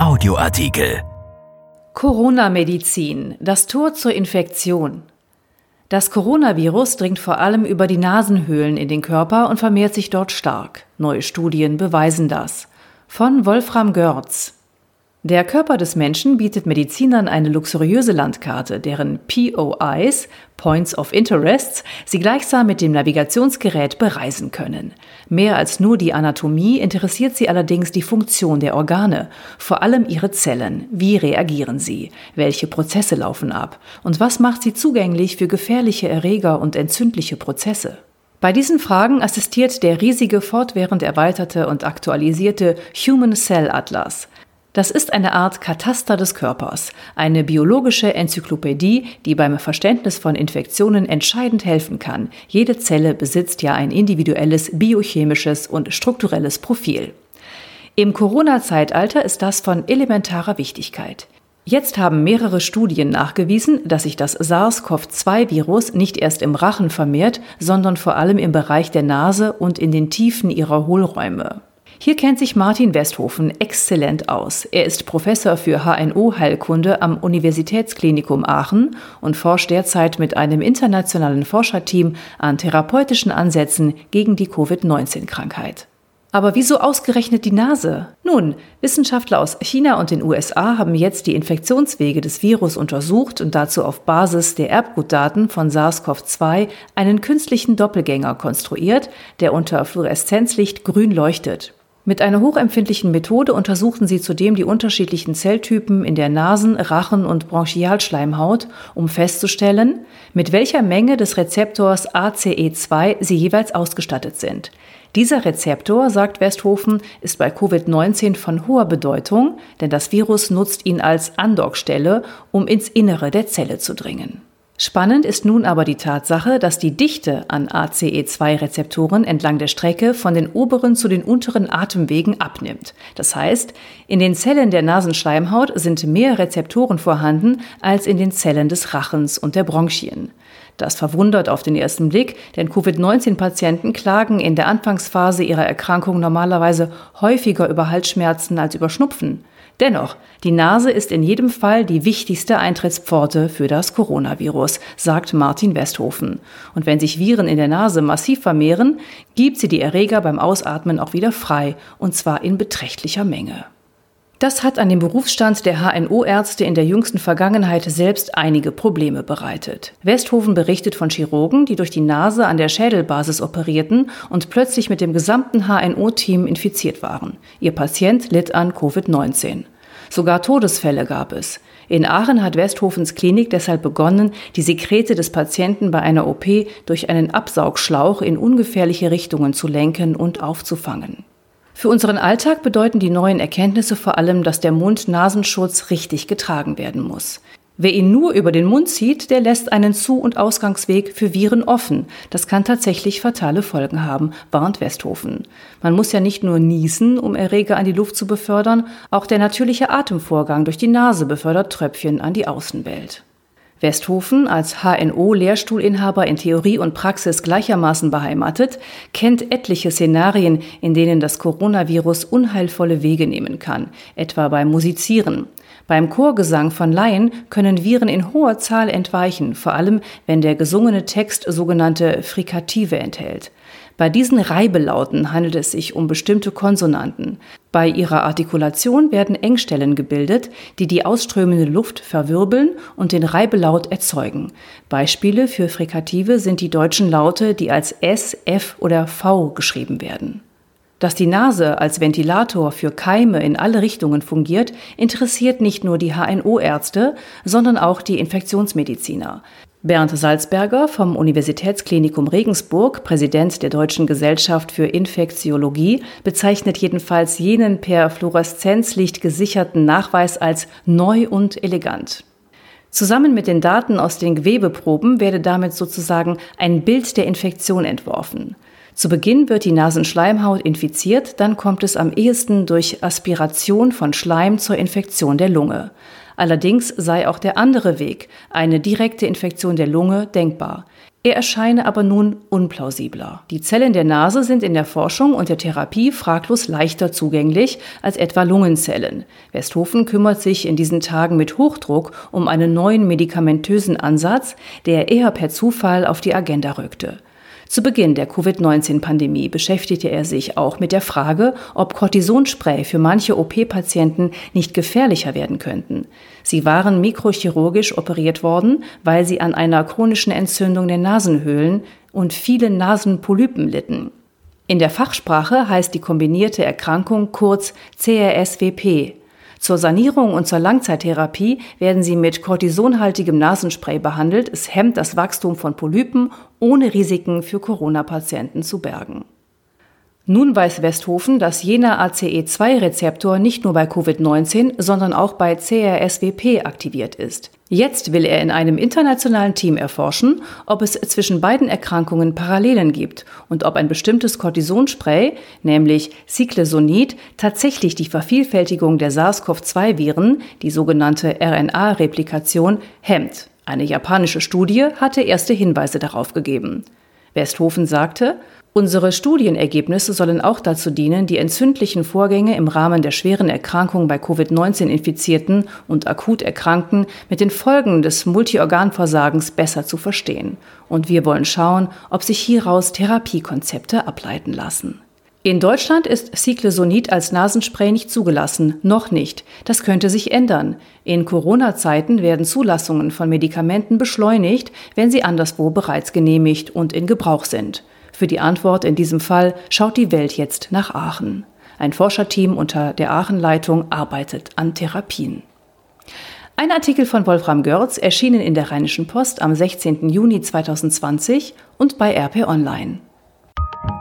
Audioartikel. Corona-Medizin, das Tor zur Infektion. Das Coronavirus dringt vor allem über die Nasenhöhlen in den Körper und vermehrt sich dort stark. Neue Studien beweisen das. Von Wolfram Görz. Der Körper des Menschen bietet Medizinern eine luxuriöse Landkarte, deren POIs, Points of Interests, sie gleichsam mit dem Navigationsgerät bereisen können. Mehr als nur die Anatomie interessiert sie allerdings die Funktion der Organe, vor allem ihre Zellen. Wie reagieren sie? Welche Prozesse laufen ab? Und was macht sie zugänglich für gefährliche Erreger und entzündliche Prozesse? Bei diesen Fragen assistiert der riesige, fortwährend erweiterte und aktualisierte Human Cell Atlas. Das ist eine Art Kataster des Körpers, eine biologische Enzyklopädie, die beim Verständnis von Infektionen entscheidend helfen kann. Jede Zelle besitzt ja ein individuelles biochemisches und strukturelles Profil. Im Corona-Zeitalter ist das von elementarer Wichtigkeit. Jetzt haben mehrere Studien nachgewiesen, dass sich das SARS-CoV-2-Virus nicht erst im Rachen vermehrt, sondern vor allem im Bereich der Nase und in den Tiefen ihrer Hohlräume. Hier kennt sich Martin Westhofen exzellent aus. Er ist Professor für HNO-Heilkunde am Universitätsklinikum Aachen und forscht derzeit mit einem internationalen Forscherteam an therapeutischen Ansätzen gegen die Covid-19-Krankheit. Aber wieso ausgerechnet die Nase? Nun, Wissenschaftler aus China und den USA haben jetzt die Infektionswege des Virus untersucht und dazu auf Basis der Erbgutdaten von SARS-CoV-2 einen künstlichen Doppelgänger konstruiert, der unter Fluoreszenzlicht grün leuchtet. Mit einer hochempfindlichen Methode untersuchten sie zudem die unterschiedlichen Zelltypen in der Nasen-, Rachen- und Bronchialschleimhaut, um festzustellen, mit welcher Menge des Rezeptors ACE2 sie jeweils ausgestattet sind. Dieser Rezeptor, sagt Westhofen, ist bei Covid-19 von hoher Bedeutung, denn das Virus nutzt ihn als Andockstelle, um ins Innere der Zelle zu dringen. Spannend ist nun aber die Tatsache, dass die Dichte an ACE2-Rezeptoren entlang der Strecke von den oberen zu den unteren Atemwegen abnimmt. Das heißt, in den Zellen der Nasenschleimhaut sind mehr Rezeptoren vorhanden als in den Zellen des Rachens und der Bronchien. Das verwundert auf den ersten Blick, denn Covid-19-Patienten klagen in der Anfangsphase ihrer Erkrankung normalerweise häufiger über Halsschmerzen als über Schnupfen. Dennoch, die Nase ist in jedem Fall die wichtigste Eintrittspforte für das Coronavirus, sagt Martin Westhofen. Und wenn sich Viren in der Nase massiv vermehren, gibt sie die Erreger beim Ausatmen auch wieder frei, und zwar in beträchtlicher Menge. Das hat an dem Berufsstand der HNO-Ärzte in der jüngsten Vergangenheit selbst einige Probleme bereitet. Westhofen berichtet von Chirurgen, die durch die Nase an der Schädelbasis operierten und plötzlich mit dem gesamten HNO-Team infiziert waren. Ihr Patient litt an Covid-19. Sogar Todesfälle gab es. In Aachen hat Westhofens Klinik deshalb begonnen, die Sekrete des Patienten bei einer OP durch einen Absaugschlauch in ungefährliche Richtungen zu lenken und aufzufangen. Für unseren Alltag bedeuten die neuen Erkenntnisse vor allem, dass der Mund-Nasenschutz richtig getragen werden muss. Wer ihn nur über den Mund zieht, der lässt einen Zu- und Ausgangsweg für Viren offen. Das kann tatsächlich fatale Folgen haben, warnt Westhofen. Man muss ja nicht nur niesen, um Erreger an die Luft zu befördern, auch der natürliche Atemvorgang durch die Nase befördert Tröpfchen an die Außenwelt. Westhofen, als HNO-Lehrstuhlinhaber in Theorie und Praxis gleichermaßen beheimatet, kennt etliche Szenarien, in denen das Coronavirus unheilvolle Wege nehmen kann, etwa beim Musizieren. Beim Chorgesang von Laien können Viren in hoher Zahl entweichen, vor allem wenn der gesungene Text sogenannte Frikative enthält. Bei diesen Reibelauten handelt es sich um bestimmte Konsonanten. Bei ihrer Artikulation werden Engstellen gebildet, die die ausströmende Luft verwirbeln und den Reibelaut erzeugen. Beispiele für Frikative sind die deutschen Laute, die als S, F oder V geschrieben werden. Dass die Nase als Ventilator für Keime in alle Richtungen fungiert, interessiert nicht nur die HNO-Ärzte, sondern auch die Infektionsmediziner. Bernd Salzberger vom Universitätsklinikum Regensburg, Präsident der Deutschen Gesellschaft für Infektiologie, bezeichnet jedenfalls jenen per Fluoreszenzlicht gesicherten Nachweis als neu und elegant. Zusammen mit den Daten aus den Gewebeproben werde damit sozusagen ein Bild der Infektion entworfen. Zu Beginn wird die Nasenschleimhaut infiziert, dann kommt es am ehesten durch Aspiration von Schleim zur Infektion der Lunge. Allerdings sei auch der andere Weg, eine direkte Infektion der Lunge, denkbar. Er erscheine aber nun unplausibler. Die Zellen der Nase sind in der Forschung und der Therapie fraglos leichter zugänglich als etwa Lungenzellen. Westhofen kümmert sich in diesen Tagen mit Hochdruck um einen neuen medikamentösen Ansatz, der eher per Zufall auf die Agenda rückte. Zu Beginn der Covid-19-Pandemie beschäftigte er sich auch mit der Frage, ob Cortisonspray für manche OP-Patienten nicht gefährlicher werden könnten. Sie waren mikrochirurgisch operiert worden, weil sie an einer chronischen Entzündung der Nasenhöhlen und vielen Nasenpolypen litten. In der Fachsprache heißt die kombinierte Erkrankung kurz CRSWP, zur Sanierung und zur Langzeittherapie werden sie mit kortisonhaltigem Nasenspray behandelt. Es hemmt das Wachstum von Polypen, ohne Risiken für Corona-Patienten zu bergen. Nun weiß Westhofen, dass jener ACE2-Rezeptor nicht nur bei Covid-19, sondern auch bei CRSWP aktiviert ist. Jetzt will er in einem internationalen Team erforschen, ob es zwischen beiden Erkrankungen Parallelen gibt und ob ein bestimmtes Cortisonspray, nämlich Cyclesonid, tatsächlich die Vervielfältigung der SARS-CoV-2-Viren, die sogenannte RNA-Replikation, hemmt. Eine japanische Studie hatte erste Hinweise darauf gegeben. Westhofen sagte, Unsere Studienergebnisse sollen auch dazu dienen, die entzündlichen Vorgänge im Rahmen der schweren Erkrankung bei Covid-19-Infizierten und akut Erkrankten mit den Folgen des Multiorganversagens besser zu verstehen. Und wir wollen schauen, ob sich hieraus Therapiekonzepte ableiten lassen. In Deutschland ist Cyclesonid als Nasenspray nicht zugelassen, noch nicht. Das könnte sich ändern. In Corona-Zeiten werden Zulassungen von Medikamenten beschleunigt, wenn sie anderswo bereits genehmigt und in Gebrauch sind. Für die Antwort in diesem Fall schaut die Welt jetzt nach Aachen. Ein Forscherteam unter der Aachen-Leitung arbeitet an Therapien. Ein Artikel von Wolfram Görz erschienen in der Rheinischen Post am 16. Juni 2020 und bei RP Online.